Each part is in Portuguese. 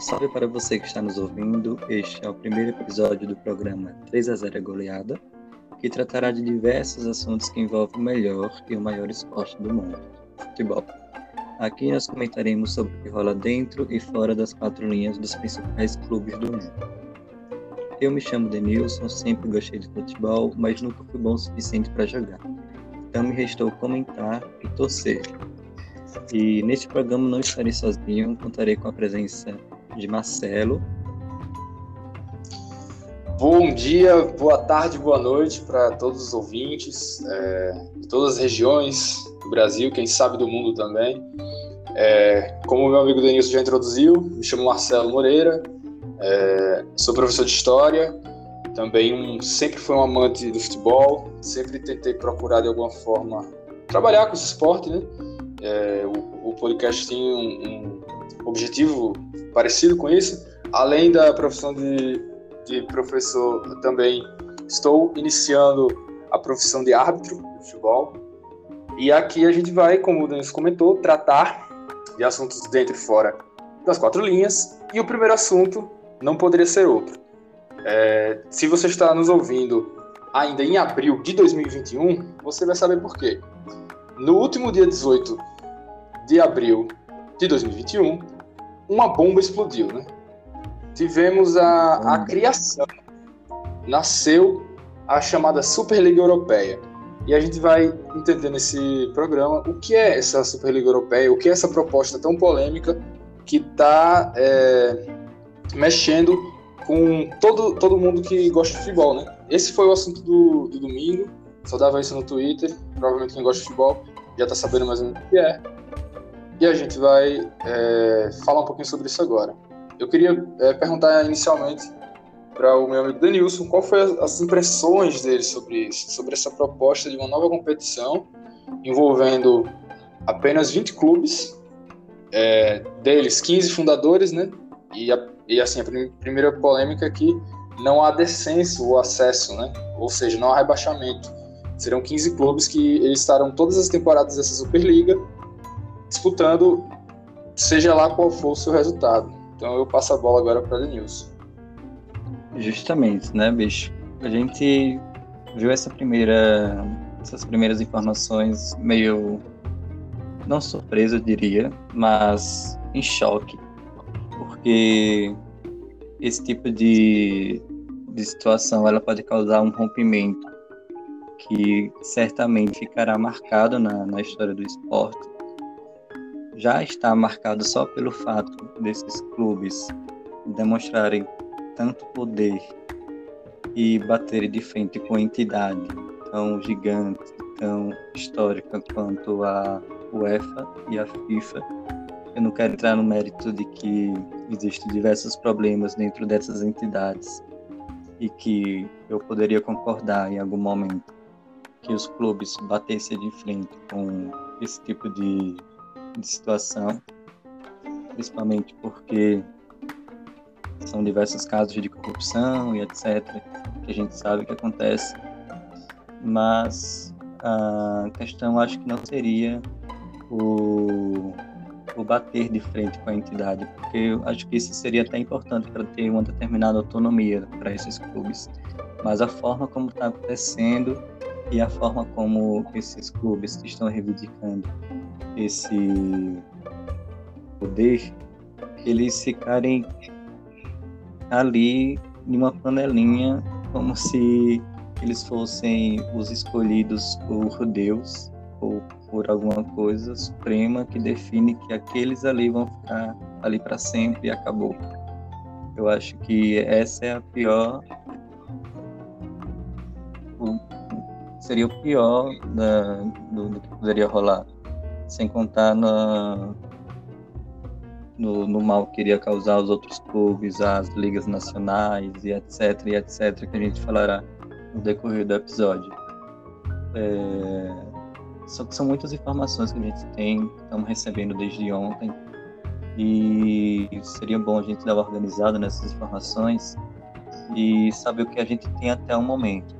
Salve para você que está nos ouvindo. Este é o primeiro episódio do programa 3 a 0 é Goleada, que tratará de diversos assuntos que envolvem o melhor e o maior esporte do mundo, futebol. Aqui nós comentaremos sobre o que rola dentro e fora das quatro linhas dos principais clubes do mundo. Eu me chamo Denilson, sempre gostei de futebol, mas nunca fui bom o suficiente para jogar. Então me restou comentar e torcer. E neste programa não estarei sozinho, contarei com a presença de Marcelo. Bom dia, boa tarde, boa noite para todos os ouvintes é, de todas as regiões do Brasil, quem sabe do mundo também. É, como meu amigo Denilson já introduziu, me chamo Marcelo Moreira, é, sou professor de História, também um, sempre fui um amante do futebol, sempre tentei procurar de alguma forma trabalhar com esse esporte, né? É, o, o, podcast tem um, objetivo parecido com isso. Além da profissão de, de professor, também estou iniciando a profissão de árbitro de futebol. E aqui a gente vai, como o Denis comentou, tratar de assuntos dentro e fora das quatro linhas. E o primeiro assunto não poderia ser outro. É, se você está nos ouvindo ainda em abril de 2021, você vai saber por quê. No último dia 18 de abril de 2021, uma bomba explodiu, né? Tivemos a, a criação, nasceu a chamada Superliga Europeia. E a gente vai entender nesse programa o que é essa Superliga Europeia, o que é essa proposta tão polêmica que está é, mexendo com todo, todo mundo que gosta de futebol, né? Esse foi o assunto do, do domingo. Só dava isso no Twitter. Provavelmente quem gosta de futebol já está sabendo mais ou menos o que é. E a gente vai é, falar um pouquinho sobre isso agora. Eu queria é, perguntar inicialmente para o meu amigo Denilson qual foi as impressões dele sobre isso, sobre essa proposta de uma nova competição envolvendo apenas 20 clubes, é, deles 15 fundadores, né? E, a, e assim, a primeira polêmica é que não há descenso ou acesso, né? Ou seja, não há rebaixamento. Serão 15 clubes que eles estarão todas as temporadas dessa Superliga disputando, seja lá qual for o seu resultado. Então eu passo a bola agora para Denilson. Justamente, né, bicho? A gente viu essa primeira, essas primeiras informações meio não surpresa, eu diria, mas em choque, porque esse tipo de, de situação ela pode causar um rompimento que certamente ficará marcado na, na história do esporte. Já está marcado só pelo fato desses clubes demonstrarem tanto poder e baterem de frente com entidade tão gigante, tão histórica quanto a UEFA e a FIFA. Eu não quero entrar no mérito de que existem diversos problemas dentro dessas entidades e que eu poderia concordar em algum momento que os clubes batessem de frente com esse tipo de, de situação, principalmente porque são diversos casos de corrupção e etc. que a gente sabe que acontece, mas a questão acho que não seria o, o bater de frente com a entidade, porque eu acho que isso seria até importante para ter uma determinada autonomia para esses clubes. Mas a forma como está acontecendo e a forma como esses clubes estão reivindicando esse poder, eles ficarem ali em uma panelinha como se eles fossem os escolhidos por Deus ou por alguma coisa suprema que define que aqueles ali vão ficar ali para sempre e acabou. Eu acho que essa é a pior. seria o pior da, do, do, que poderia rolar. Sem contar na, no, no, mal que iria causar aos outros clubes, às ligas nacionais e etc, e etc, que a gente falará no decorrer do episódio. É, só que são muitas informações que a gente tem, estamos recebendo desde ontem, e seria bom a gente dar uma organizada nessas informações e saber o que a gente tem até o momento.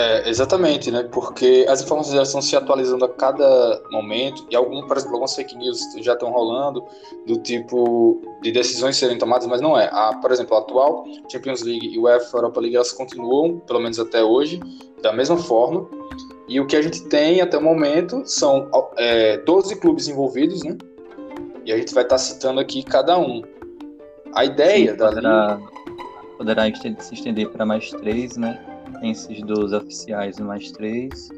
É, exatamente, né? Porque as informações já estão se atualizando a cada momento e algum, por exemplo, algumas fake news já estão rolando do tipo de decisões serem tomadas, mas não é. A, por exemplo, a atual Champions League e o UEFA Europa League elas continuam, pelo menos até hoje, da mesma forma. E o que a gente tem até o momento são é, 12 clubes envolvidos, né? E a gente vai estar citando aqui cada um. A ideia Sim, da poderá, poderá se estender para mais três, né? Esses 12 oficiais e mais três.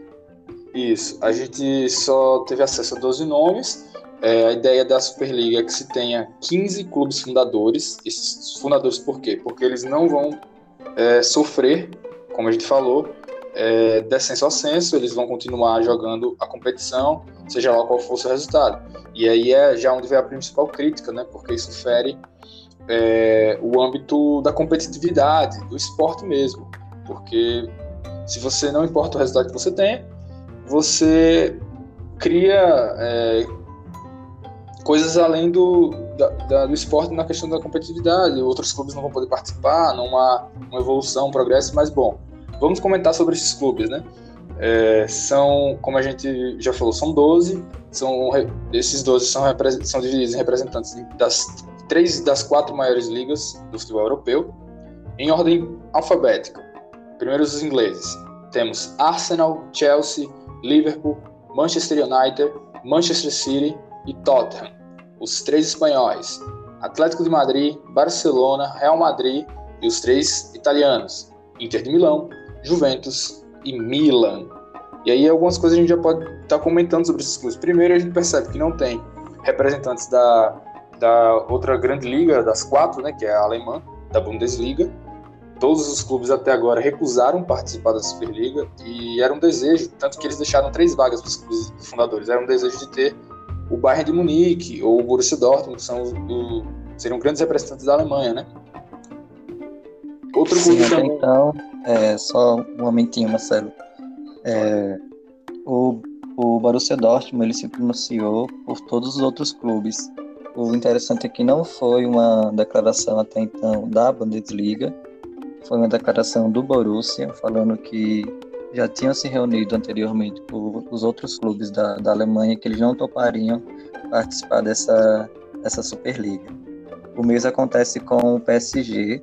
Isso. A gente só teve acesso a 12 nomes. É, a ideia da Superliga é que se tenha 15 clubes fundadores. Esses fundadores por quê? Porque eles não vão é, sofrer, como a gente falou, é, descenso a censo, eles vão continuar jogando a competição, seja lá qual for o resultado. E aí é já onde vem a principal crítica, né? Porque isso fere é, o âmbito da competitividade, do esporte mesmo. Porque se você não importa o resultado que você tem, você cria é, coisas além do, da, da, do esporte na questão da competitividade. Outros clubes não vão poder participar, não há uma evolução, um progresso, mas bom, vamos comentar sobre esses clubes, né? É, são, como a gente já falou, são 12, são, esses 12 são, são divididos em representantes das três das quatro maiores ligas do futebol europeu, em ordem alfabética. Primeiro os ingleses. Temos Arsenal, Chelsea, Liverpool, Manchester United, Manchester City e Tottenham. Os três espanhóis. Atlético de Madrid, Barcelona, Real Madrid e os três italianos. Inter de Milão, Juventus e Milan. E aí algumas coisas a gente já pode estar tá comentando sobre esses clubes. Primeiro a gente percebe que não tem representantes da, da outra grande liga, das quatro, né, que é a alemã, da Bundesliga todos os clubes até agora recusaram participar da Superliga e era um desejo, tanto que eles deixaram três vagas para os clubes fundadores, era um desejo de ter o Bayern de Munique ou o Borussia Dortmund, que são do, seriam grandes representantes da Alemanha, né? Outro clube Sim, também... Então, é, só um momentinho, Marcelo. É, o, o Borussia Dortmund ele se pronunciou por todos os outros clubes. O interessante é que não foi uma declaração até então da Bundesliga, foi uma declaração do Borussia falando que já tinham se reunido anteriormente com os outros clubes da, da Alemanha que eles não topariam participar dessa, dessa Superliga. O mesmo acontece com o PSG,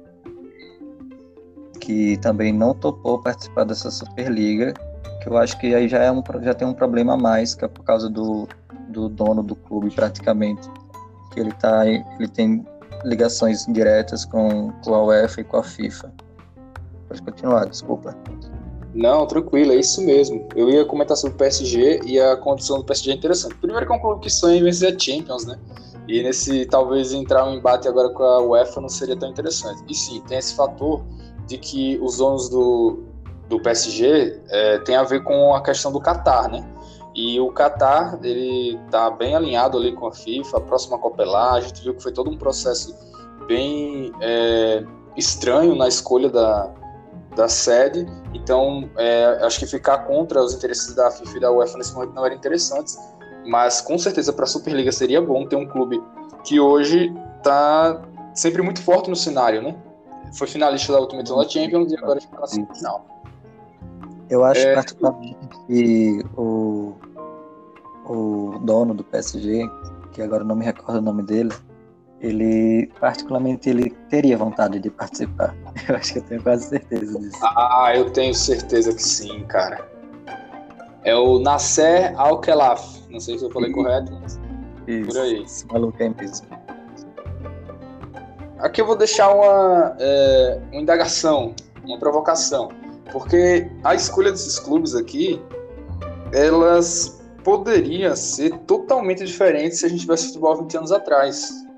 que também não topou participar dessa Superliga, que eu acho que aí já, é um, já tem um problema a mais, que é por causa do, do dono do clube praticamente, que ele, tá, ele tem ligações diretas com, com a UEFA e com a FIFA. Pode continuar, desculpa. Não, tranquilo, é isso mesmo. Eu ia comentar sobre o PSG e a condição do PSG é interessante. Primeiro que é um clube que sonha em vencer a Champions, né? E nesse, talvez, entrar um embate agora com a UEFA não seria tão interessante. E sim, tem esse fator de que os donos do, do PSG é, tem a ver com a questão do Qatar, né? E o Qatar, ele tá bem alinhado ali com a FIFA, a próxima Copa é lá, a gente viu que foi todo um processo bem é, estranho na escolha da, da sede. Então, é, acho que ficar contra os interesses da FIFA e da UEFA nesse momento não era interessante. Mas com certeza para a Superliga seria bom ter um clube que hoje está sempre muito forte no cenário, né? Foi finalista da última edição da Champions e agora está na semifinal. Eu acho é... particularmente que o, o dono do PSG, que agora não me recordo o nome dele, ele particularmente ele teria vontade de participar. Eu acho que eu tenho quase certeza disso. Ah, eu tenho certeza que sim, cara. É o Nasser Al-Khelaf. Não sei se eu falei Isso. correto, mas Isso. por aí. Esse maluco é mesmo. Aqui eu vou deixar uma, é, uma indagação, uma provocação, porque a escolha desses clubes aqui, elas poderiam ser totalmente diferentes se a gente tivesse futebol 20 anos atrás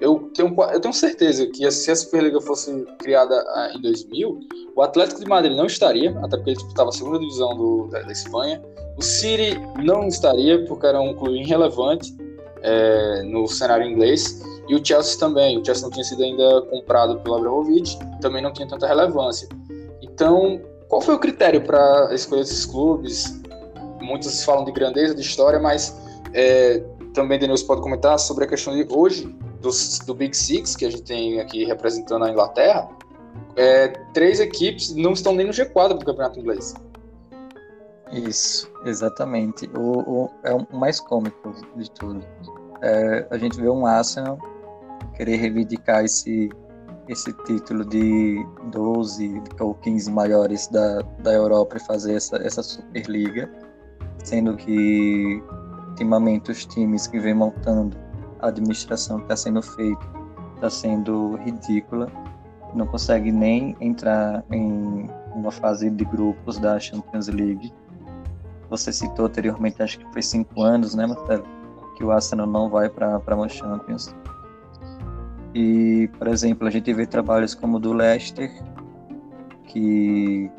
eu tenho, eu tenho certeza que se a Superliga fosse criada ah, em 2000, o Atlético de Madrid não estaria, até porque ele disputava a segunda divisão do, da, da, Espanha. O City não estaria, porque era um clube irrelevante é, no cenário inglês. E o Chelsea também. O Chelsea não tinha sido ainda comprado pelo Abramovich, também não tinha tanta relevância. Então, qual foi o critério para escolher esses clubes? Muitos falam de grandeza, de história, mas é, também Denilson pode comentar sobre a questão de hoje dos, do Big Six, que a gente tem aqui representando a Inglaterra, é, três equipes não estão nem no G4 do Campeonato Inglês. Isso, exatamente. O, o é o mais cômico de tudo. É, a gente vê um Arsenal querer reivindicar esse, esse título de 12 ou 15 maiores da, da Europa e fazer essa, essa Superliga, sendo que ultimamente os times que vem montando a administração que está sendo feita está sendo ridícula, não consegue nem entrar em uma fase de grupos da Champions League. Você citou anteriormente, acho que foi cinco anos, né, Marcelo, que o Arsenal não vai para a Champions. E, por exemplo, a gente vê trabalhos como o do Leicester, que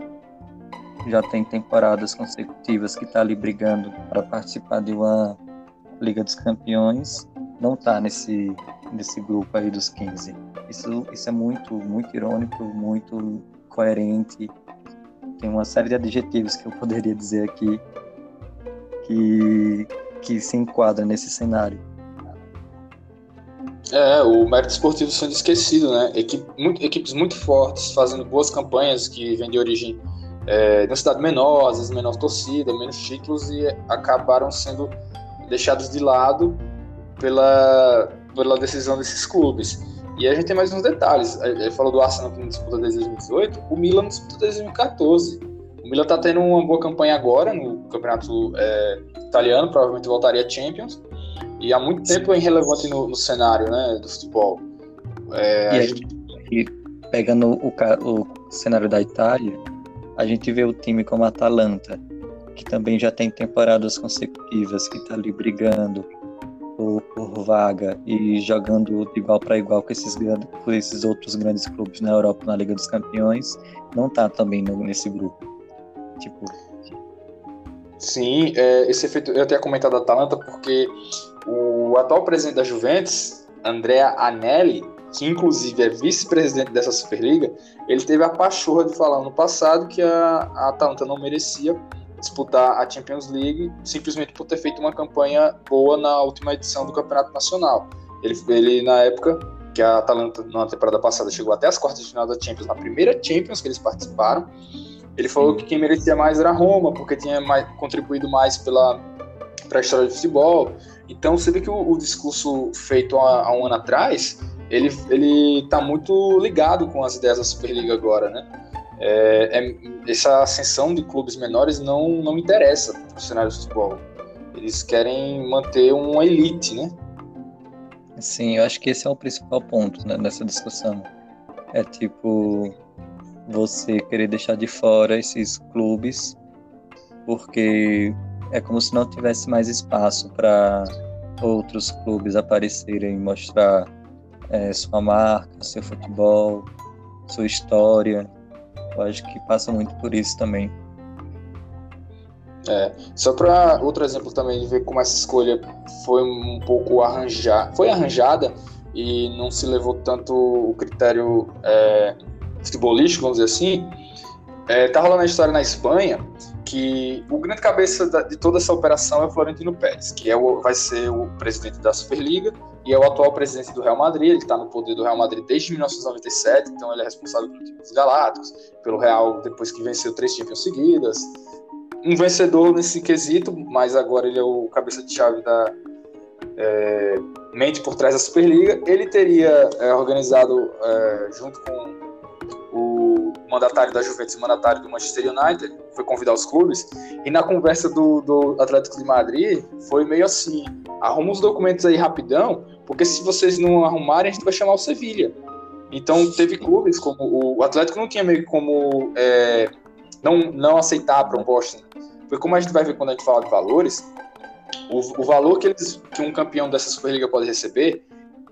já tem temporadas consecutivas que está ali brigando para participar de uma Liga dos Campeões, não está nesse, nesse grupo aí dos 15. Isso, isso é muito, muito irônico, muito coerente. Tem uma série de adjetivos que eu poderia dizer aqui que, que se enquadra nesse cenário. É, o mérito esportivo sendo esquecido, né? Equipe, muito, equipes muito fortes, fazendo boas campanhas que vêm de origem é, de cidade menor, às vezes menor torcida, menos títulos e acabaram sendo deixados de lado pela, pela decisão desses clubes. E a gente tem mais uns detalhes. Ele falou do Arsenal que não disputa desde 2018, o Milan disputa desde 2014. O Milan está tendo uma boa campanha agora no campeonato é, italiano, provavelmente voltaria a Champions e há muito tempo é irrelevante no, no cenário né, do futebol. É, e, gente... e, pegando o, o cenário da Itália, a gente vê o time como a Atalanta, que também já tem temporadas consecutivas, que está ali brigando por, por, vaga e jogando de igual para igual com esses, com esses outros grandes clubes na Europa, na Liga dos Campeões, não está também no, nesse grupo. Tipo. Sim, é, esse efeito. Eu até comentado a Atalanta porque o atual presidente da Juventus, Andrea Anelli, que inclusive é vice-presidente dessa Superliga, ele teve a pachorra de falar no passado que a, a Atalanta não merecia disputar a Champions League simplesmente por ter feito uma campanha boa na última edição do Campeonato Nacional. Ele, ele na época que a Atalanta na temporada passada chegou até as quartas de final da Champions, na primeira Champions que eles participaram, ele falou que quem merecia mais era a Roma, porque tinha mais, contribuído mais pela para a história do futebol. Então você vê que o, o discurso feito há, há, um ano atrás, ele ele está muito ligado com as ideias da Superliga agora, né? É, é, essa ascensão de clubes menores não não interessa para o cenário do futebol. Eles querem manter uma elite, né? Sim, eu acho que esse é o principal ponto né, nessa discussão. É tipo você querer deixar de fora esses clubes porque é como se não tivesse mais espaço para outros clubes aparecerem e mostrar é, sua marca, seu futebol, sua história. Eu acho que passa muito por isso também. É, só para outro exemplo também de ver como essa escolha foi um pouco arranjada, foi arranjada e não se levou tanto o critério é, futebolístico, vamos dizer assim. É, tá rolando a história na Espanha que o grande cabeça de toda essa operação é o Florentino Pérez, que é o, vai ser o presidente da Superliga e é o atual presidente do Real Madrid. Ele está no poder do Real Madrid desde 1997, então ele é responsável pelo time Galácticos, pelo Real depois que venceu três Champions seguidas. Um vencedor nesse quesito, mas agora ele é o cabeça de chave da é, mente por trás da Superliga. Ele teria é, organizado é, junto com mandatário da Juventus e mandatário do Manchester United, foi convidar os clubes, e na conversa do, do Atlético de Madrid foi meio assim, arruma os documentos aí rapidão, porque se vocês não arrumarem, a gente vai chamar o Sevilha. Então teve clubes como o Atlético não tinha meio como é, não, não aceitar a proposta. Foi como a gente vai ver quando a gente fala de valores, o, o valor que, eles, que um campeão dessa Superliga pode receber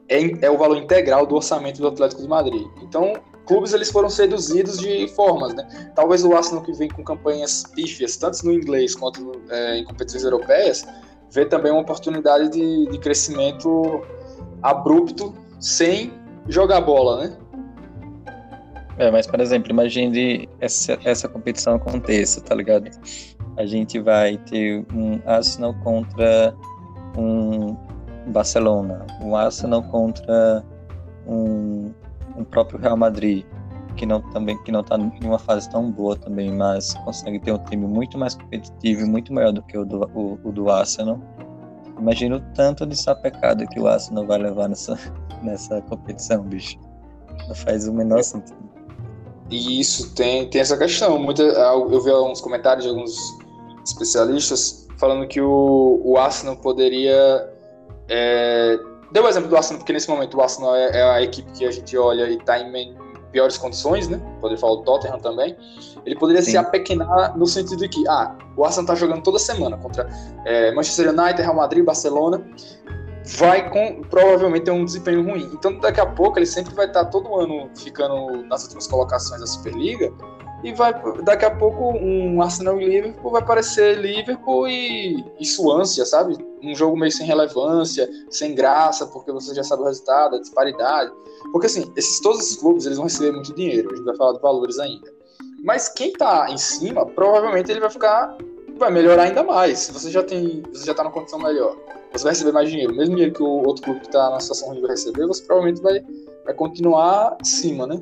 é, é o valor integral do orçamento do Atlético de Madrid. Então clubes eles foram seduzidos de formas, né? Talvez o Arsenal que vem com campanhas pífias, tanto no inglês quanto é, em competições europeias, vê também uma oportunidade de, de crescimento abrupto sem jogar bola, né? É, mas, por exemplo, imagine essa, essa competição aconteça, tá ligado? A gente vai ter um Arsenal contra um Barcelona, um Arsenal contra um um próprio Real Madrid. que não também que não está em uma fase tão boa também, mas consegue ter um time muito mais competitivo e muito maior do que o do, o, o do Arsenal. Imagino o tanto de sapecada que o Arsenal vai levar nessa, nessa competição, bicho. Não faz o menor sentido. E isso tem, tem essa questão. Muita, eu vi alguns comentários de alguns especialistas falando que o, o Arsenal poderia. É, deu o exemplo do Arsenal, porque nesse momento o Arsenal é, é a equipe que a gente olha e está em piores condições, né? Poderia falar o Tottenham também. Ele poderia Sim. se apequenar no sentido de que, ah, o Arsenal está jogando toda semana contra é, Manchester United, Real Madrid, Barcelona vai com provavelmente ter um desempenho ruim. Então daqui a pouco ele sempre vai estar todo ano ficando nas últimas colocações da Superliga e vai daqui a pouco um Arsenal e Liverpool vai parecer Liverpool e, e Suância, sabe? Um jogo meio sem relevância, sem graça, porque você já sabe o resultado, a disparidade. Porque assim, esses, todos esses clubes eles vão receber muito dinheiro, a gente vai falar de valores ainda. Mas quem tá em cima, provavelmente ele vai ficar vai melhorar ainda mais. Você já tem, você já tá numa condição melhor você vai receber mais dinheiro. Mesmo dinheiro que o outro clube que está na situação ruim vai receber, você provavelmente vai, vai continuar acima, né?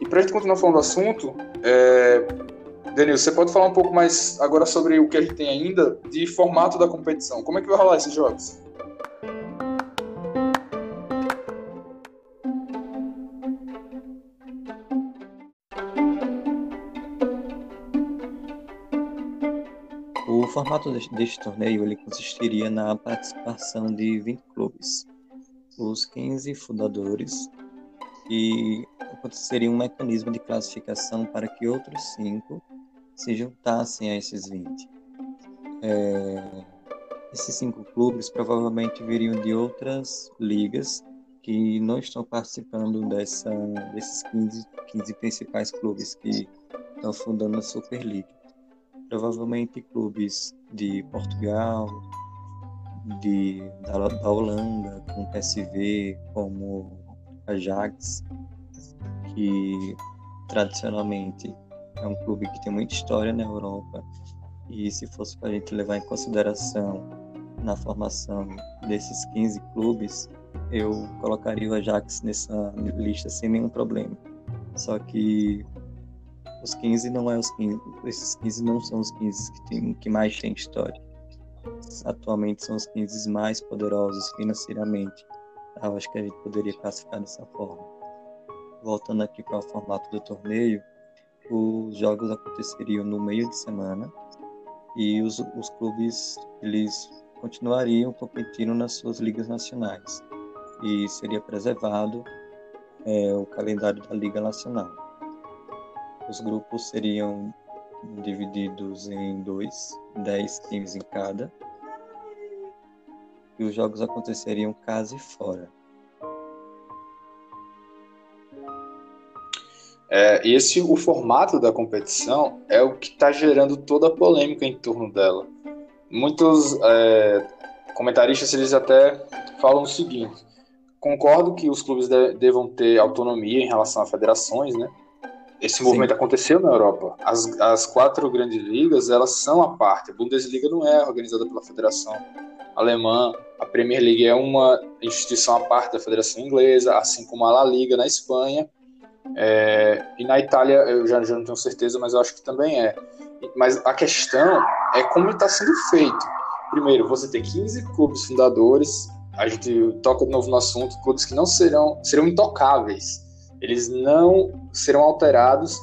E para a gente continuar falando do assunto, é... Denil, você pode falar um pouco mais agora sobre o que a gente tem ainda de formato da competição. Como é que vai rolar esses jogos? formato deste, torneio ele consistiria na participação de 20 clubes, os 15 fundadores, e aconteceria um mecanismo de classificação para que outros 5 se juntassem a esses 20. É, esses cinco clubes provavelmente viriam de outras ligas que não estão participando dessa, desses 15, 15 principais clubes que estão fundando a Superliga provavelmente clubes de Portugal, de, da, da Holanda, com PSV, como Ajax, que tradicionalmente é um clube que tem muita história na Europa. E se fosse para a gente levar em consideração na formação desses 15 clubes, eu colocaria o Ajax nessa lista sem nenhum problema. Só que os 15 não é os 15. Esses 15 não são os 15 que, tem, que mais tem história. Atualmente são os 15 mais poderosos financeiramente. Eu acho que a gente poderia classificar dessa forma. Voltando aqui para o formato do torneio, os jogos aconteceriam no meio de semana e os, os clubes eles continuariam competindo nas suas ligas nacionais e seria preservado é, o calendário da Liga Nacional. Os grupos seriam divididos em dois, dez times em cada, e os jogos aconteceriam casa e fora. É, esse o formato da competição é o que está gerando toda a polêmica em torno dela. Muitos é, comentaristas eles até falam o seguinte: concordo que os clubes de, devam ter autonomia em relação a federações, né? Esse movimento Sim. aconteceu na Europa. As, as quatro grandes ligas, elas são a parte. A Bundesliga não é organizada pela Federação Alemã. A Premier League é uma instituição à parte da Federação Inglesa, assim como a La Liga na Espanha. É, e na Itália, eu já, já não tenho certeza, mas eu acho que também é. Mas a questão é como está sendo feito. Primeiro, você tem 15 clubes fundadores, a gente toca de novo no assunto, clubes que não serão, serão intocáveis eles não serão alterados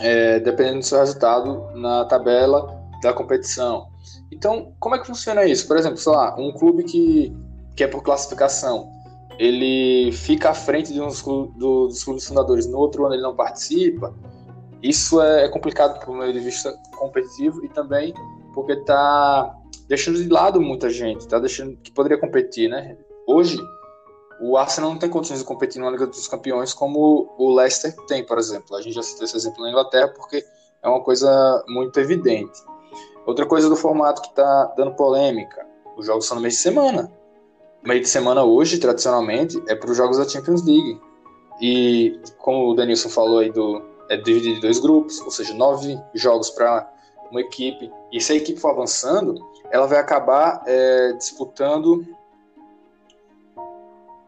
é, dependendo do seu resultado na tabela da competição. Então, como é que funciona isso? Por exemplo, sei lá, um clube que, que é por classificação, ele fica à frente de uns clubes, dos clubes fundadores, no outro ano ele não participa, isso é, é complicado do meu de vista competitivo e também porque está deixando de lado muita gente, está deixando que poderia competir, né? Hoje, o Arsenal não tem condições de competir na Liga dos Campeões como o Leicester tem, por exemplo. A gente já citou esse exemplo na Inglaterra porque é uma coisa muito evidente. Outra coisa do formato que está dando polêmica: os jogos são no mês de semana. Meio de semana hoje, tradicionalmente, é para os jogos da Champions League. E como o Denilson falou aí, do, é dividido em dois grupos, ou seja, nove jogos para uma equipe. E se a equipe for avançando, ela vai acabar é, disputando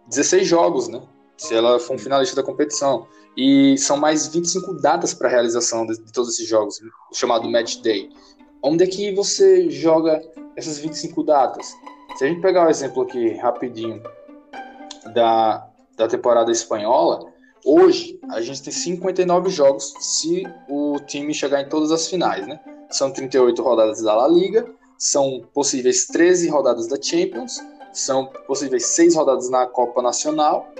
16 jogos, né? se ela for um finalista da competição. E são mais 25 datas para a realização de, de, todos esses jogos, chamado Match Day. Onde é que você joga essas 25 datas? Se a gente pegar o exemplo aqui rapidinho da, da temporada espanhola, hoje a gente tem 59 jogos se o time chegar em todas as finais, né? São 38 rodadas da La Liga, são possíveis 13 rodadas da Champions, são possíveis 6 rodadas na Copa Nacional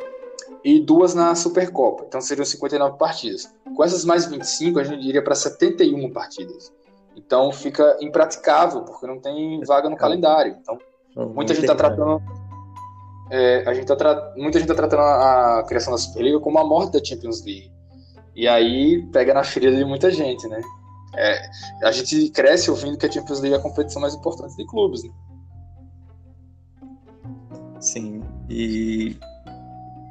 e duas na Supercopa. Então seriam 59 partidas. Com essas mais 25, a gente iria para 71 partidas. Então fica impraticável, porque não tem vaga no calendário. Então, muita gente está tratando. É, a gente tá tra... Muita gente está tratando a criação da Superliga como a morte da Champions League. E aí pega na ferida de muita gente, né? É, a gente cresce ouvindo que a Champions League é a competição mais importante de clubes, né? Sim, e,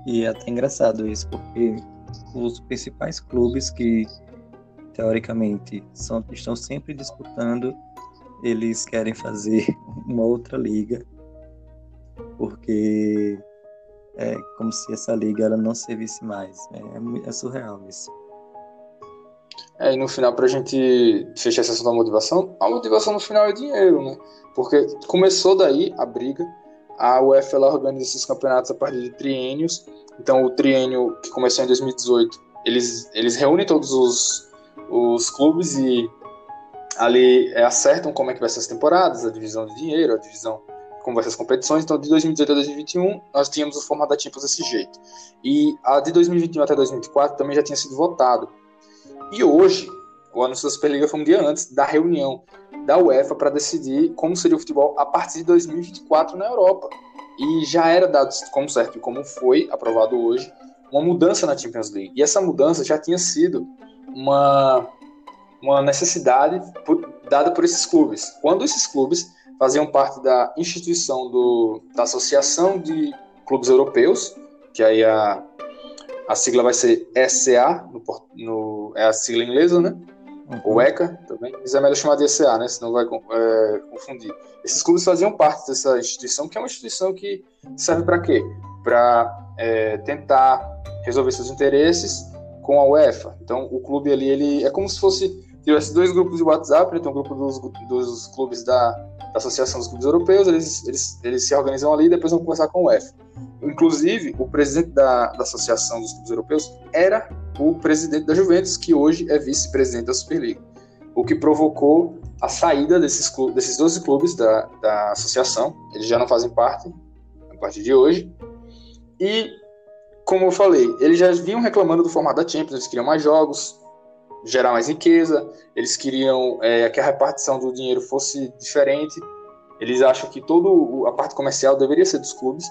e é até engraçado isso, porque os principais clubes que teoricamente são, estão sempre disputando, eles querem fazer uma outra liga, porque é como se essa liga ela não servisse mais. É, é surreal isso. É, e no final, para a gente fechar essa questão da motivação, a motivação no final é dinheiro, né? Porque começou daí a briga, a UEFA ela organiza esses campeonatos a partir de triênios, então o triênio que começou em 2018, eles, eles reúnem todos os, os clubes e ali é, acertam como é que vai ser as temporadas, a divisão de dinheiro, a divisão como vai ser as competições. Então, de 2018 a 2021, nós tínhamos o formato da Champions desse jeito. E a de 2021 até 2024 também já tinha sido votado. E hoje, o anúncio da Superliga foi um dia antes da reunião da UEFA para decidir como seria o futebol a partir de 2024 na Europa. E já era dado como certo e como foi aprovado hoje uma mudança na Champions League. E essa mudança já tinha sido uma, uma necessidade por, dada por esses clubes. Quando esses clubes faziam parte da instituição do, da Associação de Clubes Europeus, que aí a, a sigla vai ser ECA, no, no, é a sigla inglesa, né? Uhum. Ou ECA também, mas é melhor chamar de ECA, né? Senão vai é, confundir. Esses clubes faziam parte dessa instituição, que é uma instituição que serve para quê? Para é, tentar resolver seus interesses com a UEFA. Então, o clube ali, ele é como se fosse tivesse dois grupos de WhatsApp, né? tem um grupo dos, dos clubes da, da, Associação dos Clubes Europeus, eles, eles, eles se organizam ali e depois vão conversar com o UEFA. Inclusive, o presidente da, da Associação dos Clubes Europeus era o presidente da Juventus, que hoje é vice-presidente da Superliga. O que provocou a saída desses, clubes, desses 12 clubes da, da associação. Eles já não fazem parte a partir de hoje. E, como eu falei, eles já vinham reclamando do formato da Champions, eles queriam mais jogos, gerar mais riqueza, eles queriam é, que a repartição do dinheiro fosse diferente. Eles acham que toda a parte comercial deveria ser dos clubes.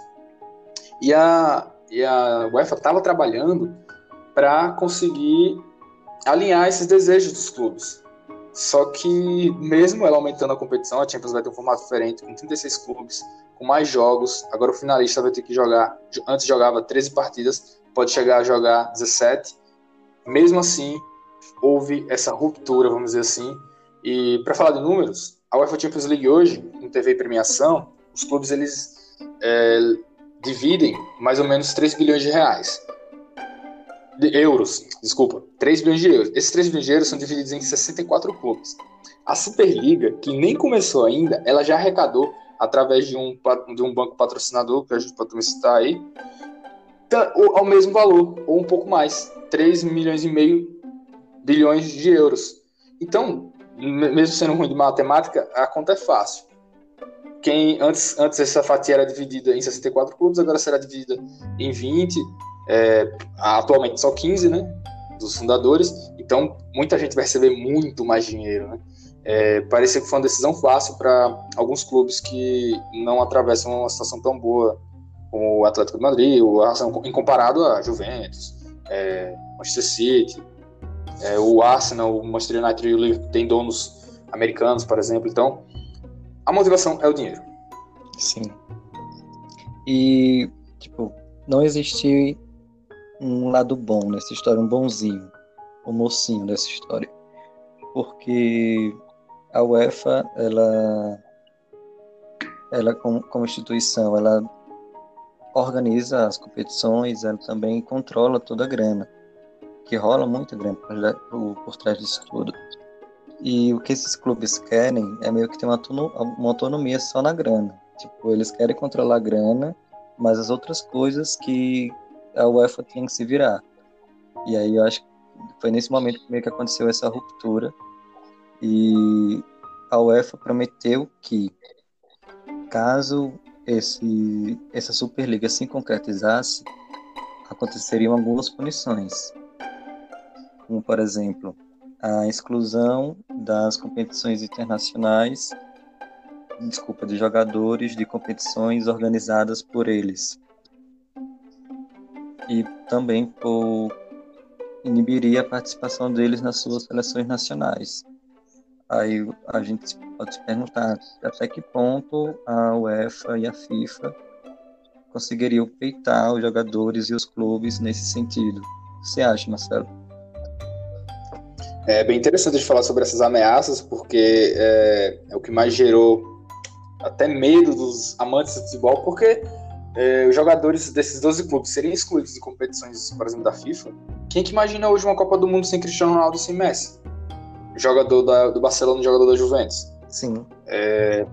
E a, e a UEFA estava trabalhando para conseguir alinhar esses desejos dos clubes. Só que, mesmo ela aumentando a competição, a Champions vai ter um formato diferente, com 36 clubes, com mais jogos. Agora o finalista vai ter que jogar. Antes jogava 13 partidas, pode chegar a jogar 17. Mesmo assim, houve essa ruptura, vamos dizer assim. E para falar de números, a UEFA Champions League hoje, em TV premiação, os clubes eles é, dividem mais ou menos 3 bilhões de reais. De euros, desculpa, 3 bilhões de euros. Esses 3 bilhões de euros são divididos em 64 clubes. A Superliga, que nem começou ainda, ela já arrecadou através de um, de um banco patrocinador, que a gente pode citar aí, ao mesmo valor, ou um pouco mais, 3 milhões e meio bilhões de euros. Então, mesmo sendo ruim de matemática, a conta é fácil. Quem antes, antes essa fatia era dividida em 64 clubes, agora será dividida em 20, é, atualmente só 15, né, dos fundadores. Então, muita gente vai receber muito mais dinheiro, né? É, parecia que foi uma decisão fácil para alguns clubes que não atravessam uma situação tão boa como o Atlético de Madrid, ou em comparado a Juventus, é, Manchester City, é, o Arsenal, o Manchester United e o Liverpool têm donos americanos, por exemplo. Então, a motivação é o dinheiro. Sim. E, tipo, não existe um lado bom nessa história, um bonzinho, um mocinho dessa história. Porque a UEFA, ela, ela como, como instituição, ela organiza as competições, ela também controla toda a grana, que rola muita grana por, por trás disso tudo. E o que esses clubes querem é meio que ter uma, uma autonomia só na grana. Tipo, eles querem controlar a grana, mas as outras coisas que a UEFA tem que se virar. E aí eu acho que foi nesse momento que meio que aconteceu essa ruptura. E a UEFA prometeu que caso esse, essa Superliga se concretizasse, aconteceriam algumas punições. Como, por exemplo, a exclusão das competições internacionais, desculpa, de jogadores de competições organizadas por eles. E também por inibiria a participação deles nas suas seleções nacionais. Aí a gente pode se perguntar até que ponto a UEFA e a FIFA conseguiriam peitar os jogadores e os clubes nesse sentido. O que você acha, Marcelo? É bem interessante de falar sobre essas ameaças, porque é, é o que mais gerou até medo dos amantes do futebol, porque é, os jogadores desses 12 clubes seriam excluídos de competições, por exemplo, da FIFA. Quem que imagina hoje uma Copa do Mundo sem Cristiano Ronaldo e sem Messi? Jogador da, do Barcelona e jogador da Juventus. Sim. É,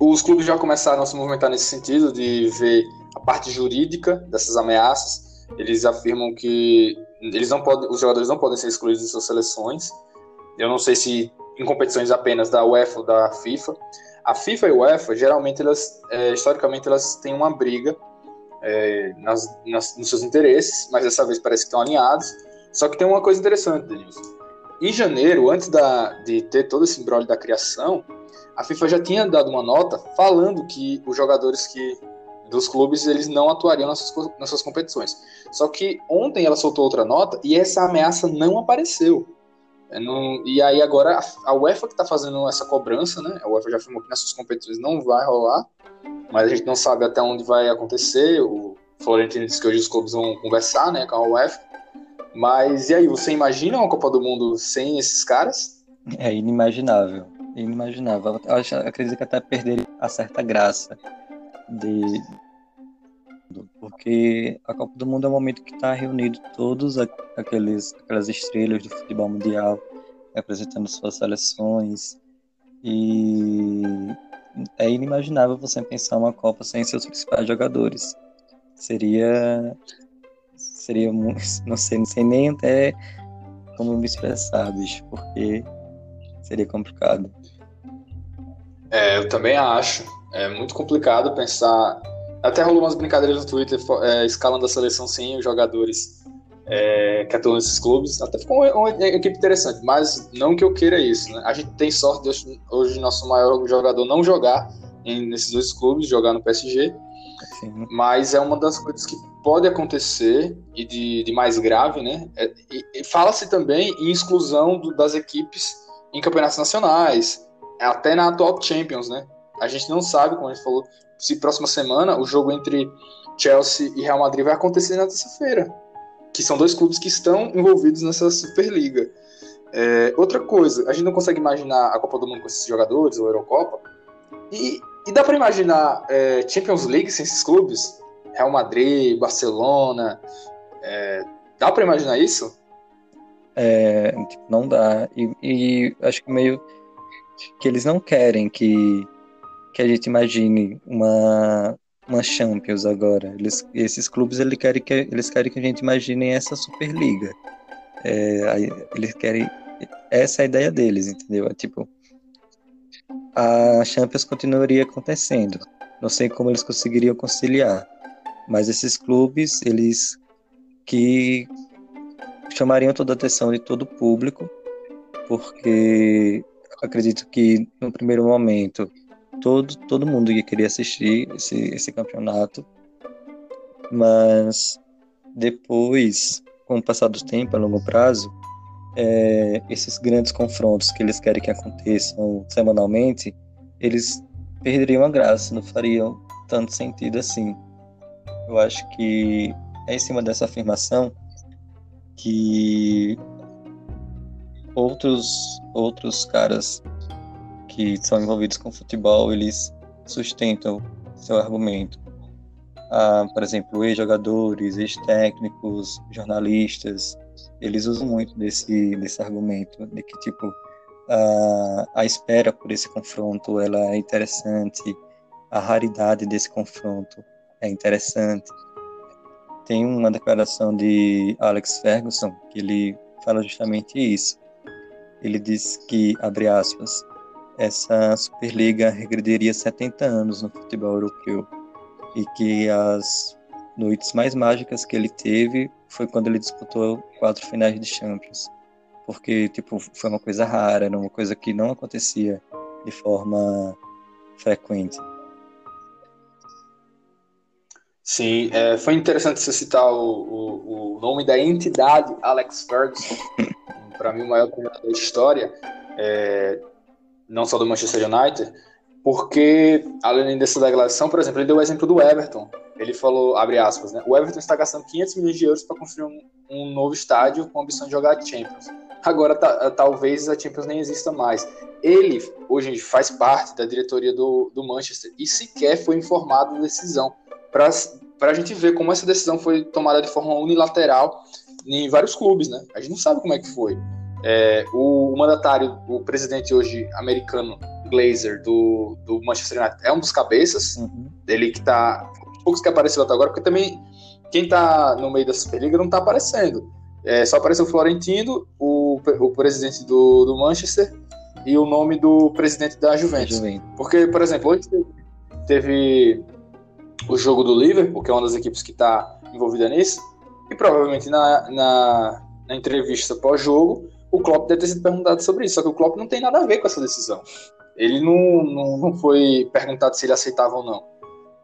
os clubes já começaram a se movimentar nesse sentido, de ver a parte jurídica dessas ameaças. Eles afirmam que eles não podem, os jogadores não podem ser excluídos de suas seleções. Eu não sei se em competições apenas da UEFA ou da FIFA. A FIFA e a UEFA, geralmente, elas, é, historicamente, elas têm uma briga é, nas, nas, nos seus interesses, mas dessa vez parece que estão alinhados. Só que tem uma coisa interessante, Denilson. Em janeiro, antes da, de ter todo esse embrolho da criação, a FIFA já tinha dado uma nota falando que os jogadores que dos clubes eles não atuariam nas suas, competições. Só que ontem ela soltou outra nota e essa ameaça não apareceu. É, e aí agora a, a UEFA que está fazendo essa cobrança, né? A UEFA já afirmou que nessas competições não vai rolar, mas a gente não sabe até onde vai acontecer. O Florentino disse que hoje os clubes vão conversar, né, com a UEFA. Mas e aí, você imagina uma Copa do Mundo sem esses caras? É inimaginável, inimaginável. Eu acredito que até perder a certa graça de porque a Copa do Mundo é um momento que está reunido todos aqueles aquelas estrelas do futebol mundial representando suas seleções e é inimaginável você pensar uma Copa sem seus principais jogadores seria seria não sei, não sei nem até como me expressar, bicho, porque seria complicado. É, eu também acho. É muito complicado pensar até rolou umas brincadeiras no Twitter é, escalando a seleção sem os jogadores é, que atuam nesses clubes. Até ficou uma, uma, equipe interessante, mas não que eu queira isso. Né? A gente tem sorte de hoje, hoje nosso maior jogador não jogar em, nesses dois clubes, jogar no PSG. Sim. Mas é uma das coisas que pode acontecer e de, de mais grave, né? É, Fala-se também em exclusão do, das equipes em campeonatos nacionais, até na atual Champions, né? A gente não sabe, como a gente falou, se próxima semana o jogo entre Chelsea e Real Madrid vai acontecer na terça-feira, que são dois clubes que estão envolvidos nessa Superliga. É, outra coisa, a gente não consegue imaginar a Copa do Mundo com esses jogadores, ou a Eurocopa, e, e dá para imaginar é, Champions League sem esses clubes? Real Madrid, Barcelona, é, dá para imaginar isso? É, não dá. E, e acho que meio que eles não querem que que a gente imagine uma, uma Champions agora. Eles, esses clubes eles querem, que, eles querem que a gente imagine essa Superliga. É, eles querem. Essa é a ideia deles, entendeu? É, tipo, a Champions continuaria acontecendo. Não sei como eles conseguiriam conciliar. Mas esses clubes, eles que chamariam toda a atenção de todo o público, porque acredito que no primeiro momento todo, todo mundo ia querer assistir esse, esse campeonato, mas depois, com o passar do tempo, a longo prazo, é, esses grandes confrontos que eles querem que aconteçam semanalmente, eles perderiam a graça, não fariam tanto sentido assim. Eu acho que é em cima dessa afirmação que outros outros caras que são envolvidos com futebol, eles sustentam seu argumento. a, por exemplo, ex-jogadores, ex-técnicos, jornalistas, eles usam muito desse, desse argumento de que, tipo, a, a espera por esse confronto ela é interessante, a raridade desse confronto é interessante. Tem uma declaração de Alex Ferguson que ele fala justamente isso. Ele diz que, abre aspas, essa Superliga regrediria 70 anos no futebol europeu. E que as noites mais mágicas que ele teve foi quando ele disputou quatro finais de Champions, porque tipo foi uma coisa rara, era uma coisa que não acontecia de forma frequente. Sim, é, foi interessante você citar o, o, o, nome da entidade Alex Ferguson, para mim o maior treinador da história, é, não só do Manchester United, porque, além dessa declaração, por exemplo, ele deu o exemplo do Everton. Ele falou, abre aspas, né? O Everton está gastando 500 milhões de euros para construir um, um, novo estádio com a ambição de jogar a Champions. Agora, talvez a Champions nem exista mais. Ele, hoje, faz parte da diretoria do, do Manchester e sequer foi informado da decisão. Para a gente ver como essa decisão foi tomada de forma unilateral em vários clubes, né? A gente não sabe como é que foi. É, o, o mandatário, o presidente hoje americano, Glazer, do, do Manchester United, é um dos cabeças. Uhum. Ele que tá. Poucos que apareceu até agora, porque também quem tá no meio da Superliga não tá aparecendo. É, só apareceu o Florentino, o, o presidente do, do Manchester e o nome do presidente da Juventus. Juventus. Porque, por exemplo, hoje teve o jogo do Liverpool, que é uma das equipes que está envolvida nisso, e provavelmente na, na, na entrevista pós-jogo, o Klopp deve ter sido perguntado sobre isso, só que o Klopp não tem nada a ver com essa decisão. Ele não, não, não foi perguntado se ele aceitava ou não.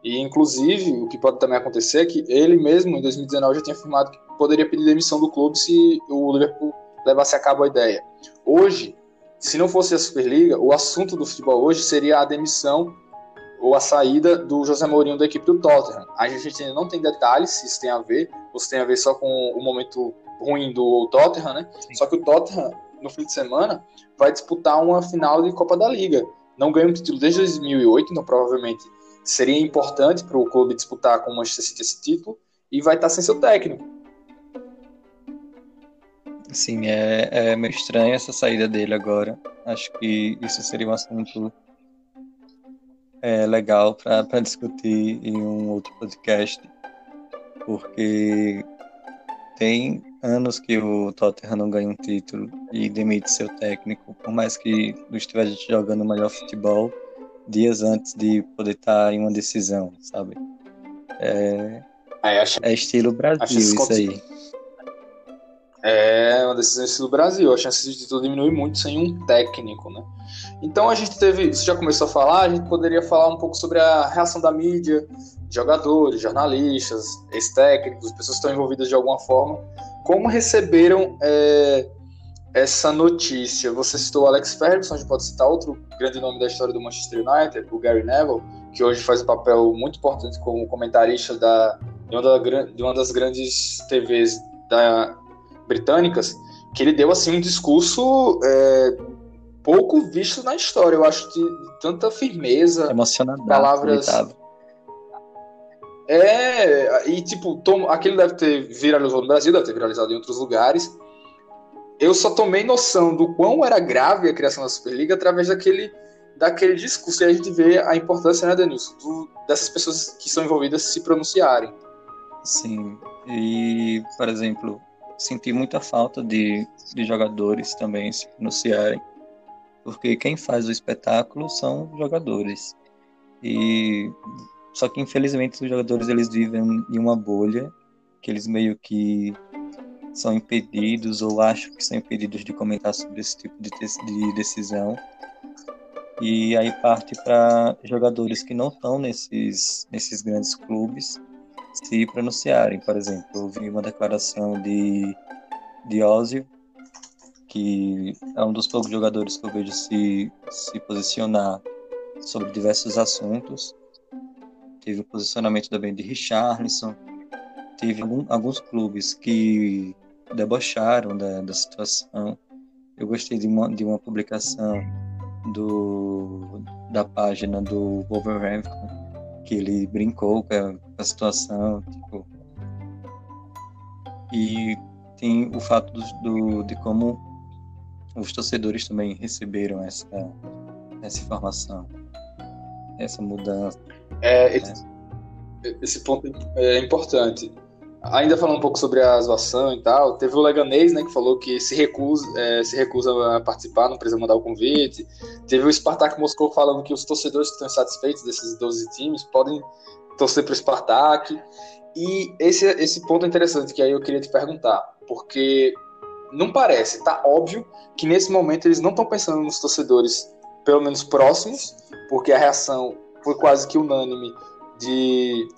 E, inclusive, o que pode também acontecer é que ele mesmo, em 2019, já tinha afirmado que poderia pedir demissão do clube se o Liverpool levasse a cabo a ideia. Hoje, se não fosse a Superliga, o assunto do futebol hoje seria a demissão ou a saída do José Mourinho da equipe do Tottenham. A gente ainda não tem detalhes se isso tem a ver, ou se tem a ver só com o momento ruim do Tottenham, né? Sim. Só que o Tottenham no fim de semana, vai disputar uma final de Copa da Liga. Não ganhou um título desde 2008, então provavelmente seria importante para o clube disputar com o Manchester City esse título e vai estar sem seu técnico. Sim, é, é meio estranho essa saída dele agora. Acho que isso seria um assunto é, legal para discutir em um outro podcast, porque tem anos que o Tottenham não ganha um título e demite seu técnico, por mais que não estivesse jogando o melhor futebol, dias antes de poder estar em uma decisão, sabe? É, acho, é estilo Brasil isso aí. É uma decisão estilo Brasil. A chance de título diminui muito sem um técnico, né? Então a gente teve, você já começou a falar, a gente poderia falar um pouco sobre a reação da mídia, jogadores, jornalistas, ex-técnicos, pessoas que estão envolvidas de alguma forma como receberam é, essa notícia? Você citou Alex Ferguson, a gente pode citar outro grande nome da história do Manchester United, o Gary Neville, que hoje faz um papel muito importante como comentarista da, de, uma da, de uma das grandes TVs da, britânicas, que ele deu assim um discurso é, pouco visto na história. Eu acho de, de tanta firmeza, palavras. Coitado é, e tipo, tom, aquele deve ter viralizado no Brasil, deve ter viralizado em outros lugares. Eu só tomei noção do quão era grave a criação da Superliga através daquele, daquele discurso. E a gente vê a importância, né, Denilson, do, dessas pessoas que são envolvidas se pronunciarem. Sim, e, por exemplo, senti muita falta de, de jogadores também se pronunciarem, porque quem faz o espetáculo são jogadores. E só que infelizmente os jogadores eles vivem em uma bolha que eles meio que são impedidos ou acham que são impedidos de comentar sobre esse tipo de, de decisão. E aí parte para jogadores que não estão nesses, nesses grandes clubes se pronunciarem. Por exemplo, eu vi uma declaração de, de Ozio, que é um dos poucos jogadores que eu vejo se, se posicionar sobre diversos assuntos teve o posicionamento também de Richarlison, teve algum, alguns clubes que debocharam da, da situação. Eu gostei de uma, de uma publicação do, da página do Wolverhampton, que ele brincou com a, com a situação, tipo, e tem o fato do, do, de como os torcedores também receberam essa, essa informação, essa mudança. É, esse, é. esse ponto é importante. Ainda falando um pouco sobre a zoação e tal, teve o Leganês, né, que falou que se recusa, é, se recusa a participar, não precisa mandar o convite. Teve o Spartak Moscou falando que os torcedores que estão insatisfeitos desses 12 times podem torcer para o Spartak. E esse, esse ponto é interessante que aí eu queria te perguntar, porque não parece, tá óbvio que nesse momento eles não estão pensando nos torcedores, pelo menos próximos, porque a reação foi quase que unânime de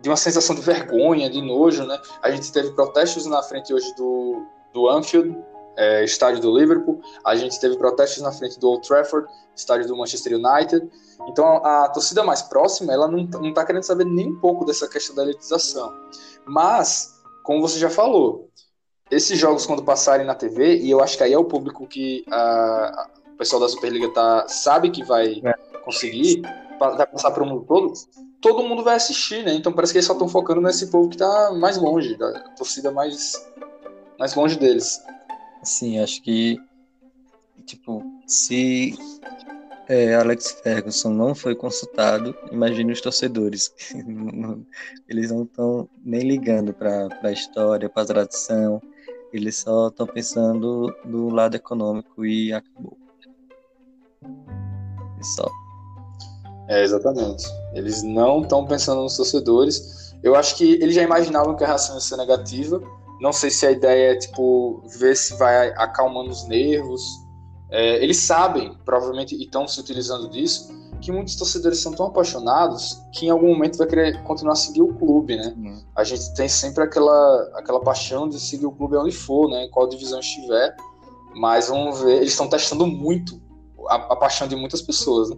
de uma sensação de vergonha, de nojo, né? A gente teve protestos na frente hoje do, do Anfield, é, estádio do Liverpool, a gente teve protestos na frente do Old Trafford, estádio do Manchester United. Então a, a torcida mais próxima, ela não, não tá querendo saber nem um pouco dessa questão da elitização. Mas, como você já falou, esses jogos quando passarem na TV, e eu acho que aí é o público que a, a o pessoal da Superliga tá, sabe que vai é. conseguir, vai passar para o mundo todo, todo mundo vai assistir, né? Então parece que eles só estão focando nesse povo que tá mais longe, da torcida mais, mais longe deles. Sim, acho que, tipo, se é, Alex Ferguson não foi consultado, imagine os torcedores. eles não estão nem ligando para a história, para a tradição, eles só estão pensando no lado econômico e acabou. E só. É, exatamente. Eles não estão pensando nos torcedores. Eu acho que eles já imaginavam que a reação ia ser negativa. Não sei se a ideia é, tipo, ver se vai acalmando os nervos. É, eles sabem, provavelmente, e estão se utilizando disso, que muitos torcedores são tão apaixonados que em algum momento vai querer continuar a seguir o clube, né? Uhum. A gente tem sempre aquela, aquela paixão de seguir o clube onde for, né? Em qual divisão estiver. Mas vamos ver, eles estão testando muito a, a paixão de muitas pessoas, né?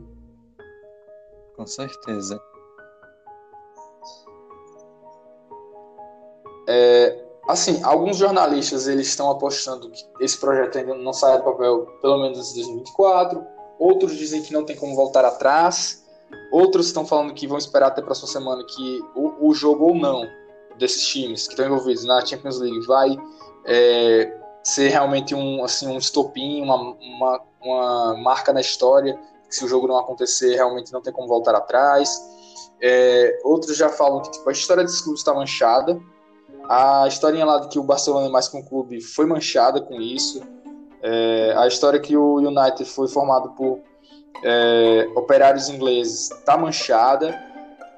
Com certeza. É, assim, alguns jornalistas eles estão apostando que esse projeto ainda não sai do papel pelo menos em 2024. Outros dizem que não tem como voltar atrás. Outros estão falando que vão esperar até a próxima semana que o, o jogo ou não desses times que estão envolvidos na Champions League vai é, ser realmente um, assim, um estopim, uma, uma, uma marca na história se o jogo não acontecer, realmente não tem como voltar atrás. É, outros já falam que tipo, a história desse clube está manchada. A historinha lá de que o Barcelona é mais que um clube foi manchada com isso. É, a história que o United foi formado por é, operários ingleses está manchada.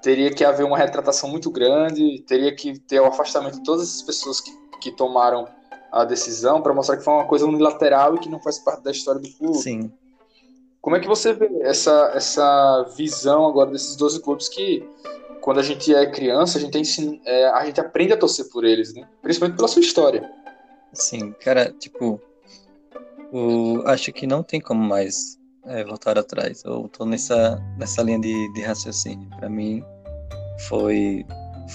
Teria que haver uma retratação muito grande, teria que ter o afastamento de todas as pessoas que, que tomaram a decisão para mostrar que foi uma coisa unilateral e que não faz parte da história do clube. Sim. Como é que você vê essa, essa visão agora desses 12 clubes que, quando a gente é criança, a gente, tem, é, a gente aprende a torcer por eles, né? Principalmente pela sua história. Sim, cara, tipo, o, acho que não tem como mais é, voltar atrás. Eu tô nessa, nessa linha de, de raciocínio. Para mim, foi,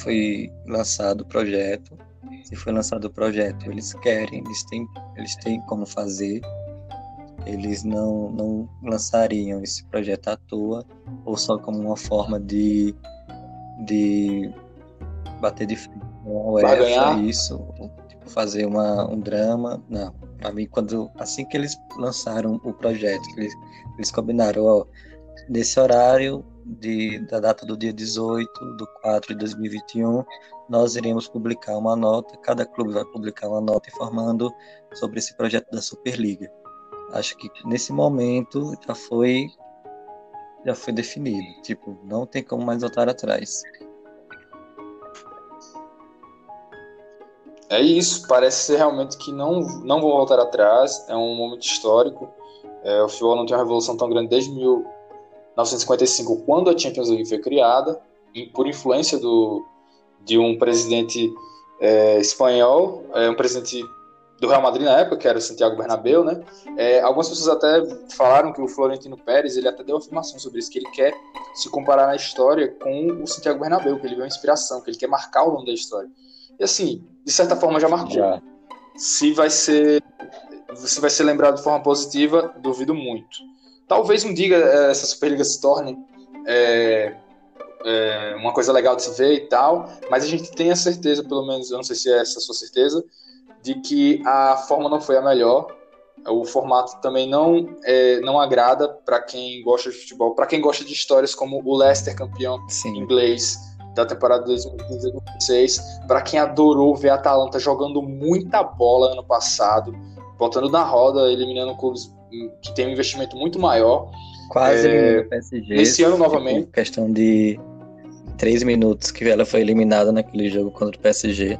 foi lançado o projeto. Se foi lançado o projeto, eles querem, eles têm, eles têm como fazer eles não, não lançariam esse projeto à toa ou só como uma forma de, de bater de frente com a isso, tipo, fazer uma, um drama. Não, para mim, quando assim que eles lançaram o projeto, eles, eles combinaram, ó, nesse horário de, da data do dia 18 do 4 de 2021, nós iremos publicar uma nota, cada clube vai publicar uma nota informando sobre esse projeto da Superliga acho que nesse momento já foi já foi definido. Tipo, não tem como mais voltar atrás. É isso, parece ser realmente que não, não vão voltar atrás, é um momento histórico. É, o futebol não tem uma revolução tão grande desde 1955, quando a Champions League foi criada, por influência do, de um presidente é, espanhol, é, um presidente do Real Madrid na época, que era o Santiago Bernabéu, né? É, algumas pessoas até falaram que o Florentino Pérez, ele até deu afirmação sobre isso, que ele quer se comparar na história com o Santiago Bernabéu, que ele viu uma inspiração, que ele quer marcar o nome da história. E assim, de certa forma já marcou. Já. Se vai ser se vai ser lembrado de forma positiva, duvido muito. Talvez um dia é, essa Superliga se torne é, é, uma coisa legal de se ver e tal, mas a gente tem a certeza, pelo menos, eu não sei se é essa a sua certeza, de que a forma não foi a melhor. O formato também não é, não agrada para quem gosta de futebol, para quem gosta de histórias como o Leicester campeão Sim. inglês da temporada 2015-2016, para quem adorou ver a Atalanta jogando muita bola ano passado, botando na roda, eliminando clubes que tem um investimento muito maior. Quase é, PSG. Nesse ano novamente. Questão de três minutos que ela foi eliminada naquele jogo contra o PSG.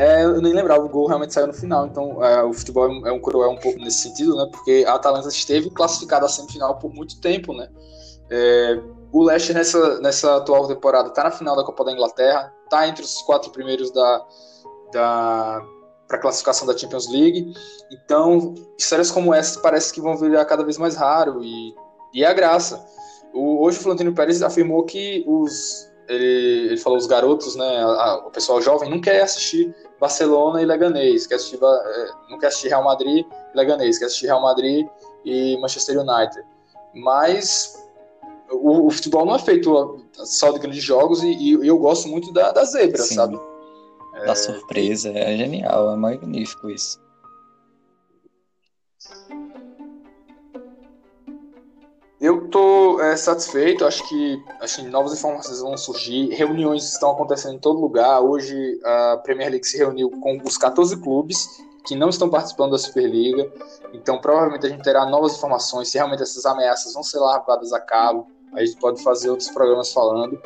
É, eu nem lembrava, o gol realmente saiu no final, então é, o futebol é um cruel um pouco nesse sentido, né? Porque a Atalanta esteve classificada à semifinal por muito tempo, né? É, o Leicester nessa, nessa atual temporada está na final da Copa da Inglaterra, está entre os quatro primeiros da, da para classificação da Champions League. Então, histórias como essas parece que vão virar cada vez mais raro e, e é a graça. O, hoje o Florentino Pérez afirmou que os ele, ele falou os garotos, né, a, a, o pessoal jovem não quer assistir Barcelona e Leganês, quer assistir, é, não quer assistir Real Madrid e Leganês, quer assistir Real Madrid e Manchester United. Mas o, o futebol não é feito só de grandes jogos e, e eu gosto muito da, da zebra, Sim. sabe? Da é... surpresa, é genial, é magnífico isso. Eu estou é, satisfeito, acho que, que novas informações vão surgir, reuniões estão acontecendo em todo lugar. Hoje a Premier League se reuniu com os 14 clubes que não estão participando da Superliga, então provavelmente a gente terá novas informações se realmente essas ameaças vão ser largadas a cabo. A gente pode fazer outros programas falando,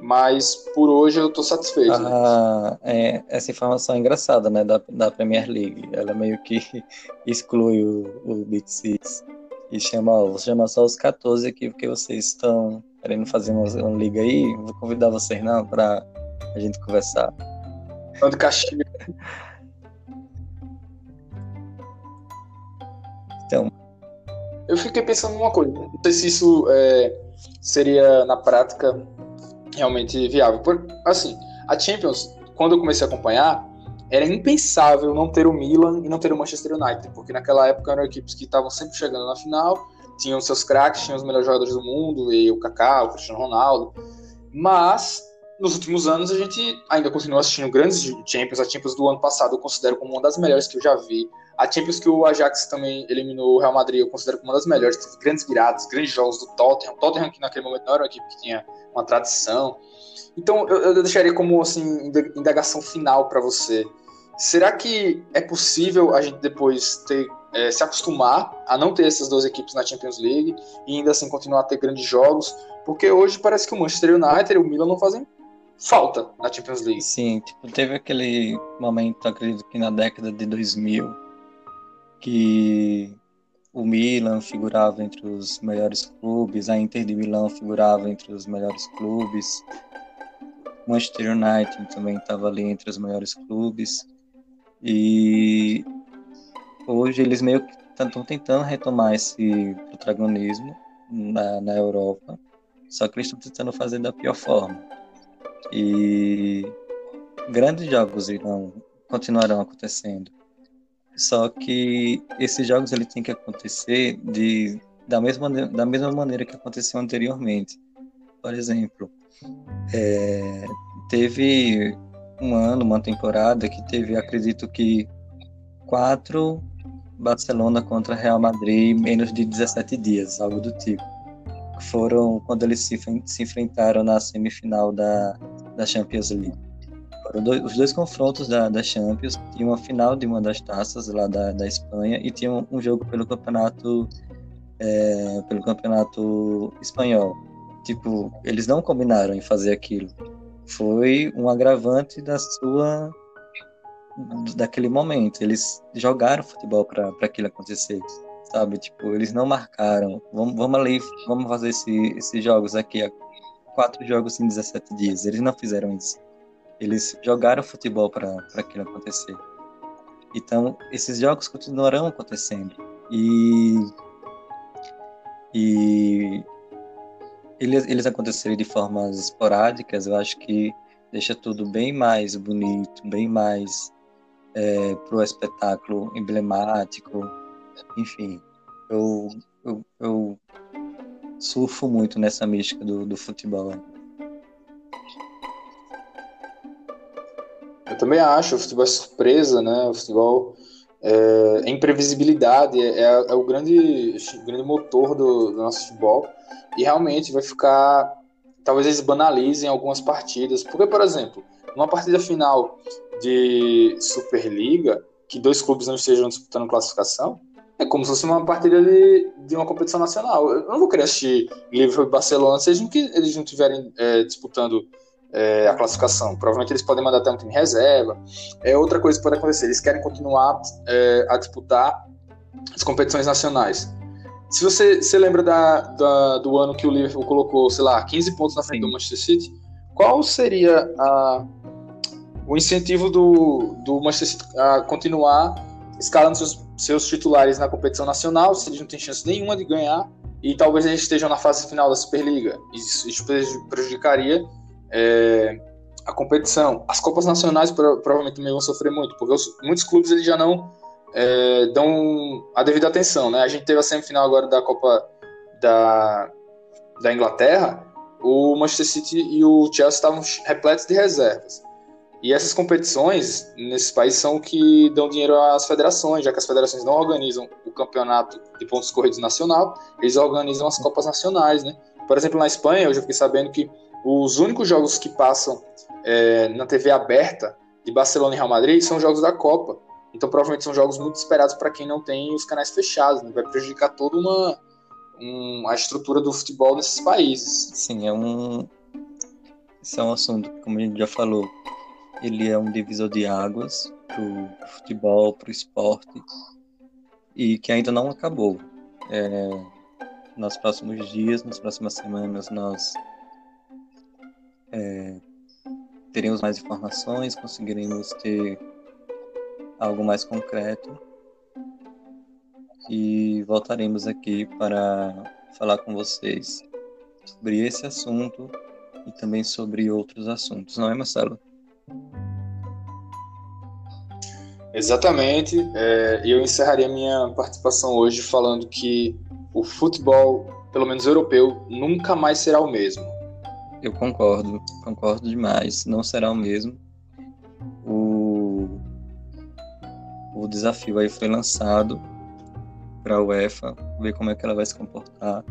mas por hoje eu estou satisfeito. Ah, é, essa informação é engraçada, né, da, da Premier League. Ela meio que exclui o, o Big Six e chama, vou chamar só os 14 aqui, porque vocês estão querendo fazer uma, uma liga aí. Vou convidar vocês não para a gente conversar. Quando castigo. Então. Eu fiquei pensando numa coisa. Não sei se isso é, seria na prática realmente viável. Por, assim, a Champions, quando eu comecei a acompanhar, era impensável não ter o Milan e não ter o Manchester United, porque naquela época eram equipes que estavam sempre chegando na final, tinham seus craques, tinham os melhores jogadores do mundo, e o Kaká, o Cristiano Ronaldo. Mas nos últimos anos a gente ainda continua assistindo grandes Champions. A Champions do ano passado eu considero como uma das melhores que eu já vi. A Champions que o Ajax também eliminou o Real Madrid eu considero como uma das melhores. Teve grandes viradas, grandes jogos do Tottenham. Tottenham que naquele momento não era uma equipe que tinha uma tradição. Então eu, eu deixaria como assim indagação final para você. Será que é possível a gente depois ter, é, se acostumar a não ter essas duas equipes na Champions League e ainda assim continuar a ter grandes jogos? Porque hoje parece que o Manchester United e o Milan não fazem falta na Champions League. Sim, tipo, teve aquele momento, acredito que na década de 2000, que o Milan figurava entre os melhores clubes, a Inter de Milão figurava entre os melhores clubes, Manchester United também estava ali entre os melhores clubes. E hoje eles meio que estão tentando retomar esse protagonismo na, na Europa, só que eles estão tentando fazer da pior forma. E grandes jogos irão continuarão acontecendo. Só que esses jogos ele tem que acontecer de, da, mesma, da mesma maneira que aconteceu anteriormente. Por exemplo, é, teve um ano, uma temporada que teve, acredito que, quatro Barcelona contra Real Madrid em menos de 17 dias, algo do tipo. Foram quando eles se, se enfrentaram na semifinal da, da Champions League. Foram dois, os dois confrontos da, da Champions, tinha uma final de uma das taças lá da, da Espanha e tinha um, um jogo pelo campeonato é, pelo campeonato espanhol. Tipo, eles não combinaram em fazer aquilo. Foi um agravante da sua daquele momento. Eles jogaram futebol para aquilo acontecer, sabe? Tipo, eles não marcaram. Vamos, vamos ali, vamos fazer esse, esses jogos aqui, quatro jogos em 17 dias. Eles não fizeram isso. Eles jogaram futebol para aquilo acontecer. Então, esses jogos continuarão acontecendo. E e eles, eles acontecerem de formas esporádicas, eu acho que deixa tudo bem mais bonito, bem mais é, para o espetáculo emblemático. Enfim, eu, eu, eu surfo muito nessa mística do, do futebol. Eu também acho, o futebol é surpresa, né? O futebol é, é imprevisibilidade, é, é, o grande, grande motor do, do, nosso futebol. E realmente vai ficar. Talvez eles banalizem algumas partidas. Porque, por exemplo, numa partida final de Superliga, que dois clubes não estejam disputando classificação, é como se fosse uma partida de, de uma competição nacional. Eu não vou querer assistir Liverpool e Barcelona se eles não estiverem é, disputando é, a classificação. Provavelmente eles podem mandar até um time reserva. É outra coisa que pode acontecer. Eles querem continuar é, a disputar as competições nacionais. Se você se lembra da, da, do ano que o Liverpool colocou, sei lá, 15 pontos na frente Sim. do Manchester City, qual seria a, o incentivo do, do Manchester City a continuar escalando seus, seus titulares na competição nacional, se eles não têm chance nenhuma de ganhar, e talvez eles estejam na fase final da Superliga. Isso, isso prejudicaria é, a competição. As Copas Nacionais provavelmente também vão sofrer muito, porque os, muitos clubes eles já não é, dão a devida atenção. Né? A gente teve a semifinal agora da Copa da, da Inglaterra, o Manchester City e o Chelsea estavam repletos de reservas. E essas competições nesses países são que dão dinheiro às federações, já que as federações não organizam o campeonato de pontos corridos nacional, eles organizam as Copas Nacionais, né? Por exemplo, na Espanha, eu já fiquei sabendo que os únicos jogos que passam é, na TV aberta de Barcelona e Real Madrid são jogos da Copa. Então, provavelmente são jogos muito esperados para quem não tem os canais fechados, né? Vai prejudicar toda uma, um, a estrutura do futebol nesses países. Sim, é um. Esse é um assunto, como a gente já falou, ele é um divisor de águas para o futebol, para o esporte, e que ainda não acabou. É, nos próximos dias, nas próximas semanas, nós é, teremos mais informações, conseguiremos ter algo mais concreto e voltaremos aqui para falar com vocês sobre esse assunto e também sobre outros assuntos, não é, Marcelo? Exatamente. É, eu encerraria minha participação hoje falando que o futebol, pelo menos europeu, nunca mais será o mesmo. Eu concordo, concordo demais. Não será o mesmo. O, o desafio aí foi lançado para a UEFA, ver como é que ela vai se comportar,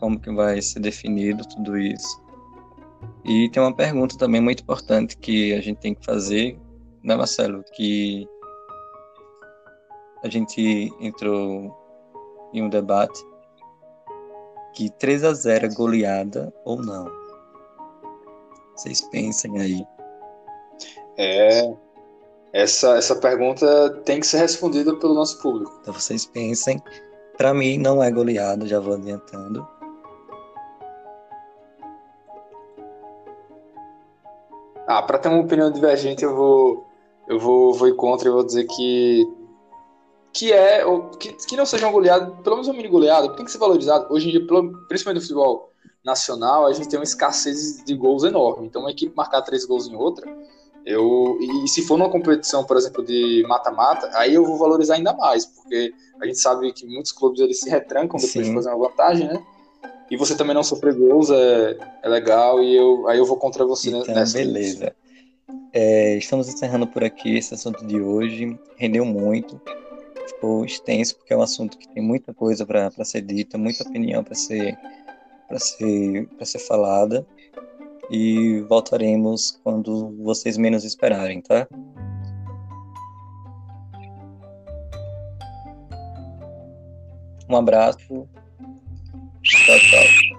como que vai ser definido tudo isso. E tem uma pergunta também muito importante que a gente tem que fazer, né, Marcelo? Que a gente entrou em um debate que 3 a 0 é goleada ou não. Vocês pensem aí. É, essa, essa pergunta tem que ser respondida pelo nosso público. Então vocês pensem. Para mim não é goleada, já vou adiantando. Ah, para ter uma opinião divergente, eu vou eu vou, vou ir contra e vou dizer que que é que, que não seja uma goleada, pelo menos uma mini goleada, tem que ser valorizado. Hoje em dia, principalmente no futebol nacional, a gente tem uma escassez de gols enorme. Então, uma equipe marcar três gols em outra, eu e se for numa competição, por exemplo, de mata-mata, aí eu vou valorizar ainda mais, porque a gente sabe que muitos clubes eles se retrancam depois Sim. de fazer uma vantagem, né? e você também não sofrer gols é, é legal e eu, aí eu vou contra você então, nessa. Beleza. É, estamos encerrando por aqui esse assunto de hoje. Rendeu muito, ficou extenso, porque é um assunto que tem muita coisa para ser dita, muita opinião para ser, ser, ser falada. E voltaremos quando vocês menos esperarem, tá? Um abraço. Tchau, tchau.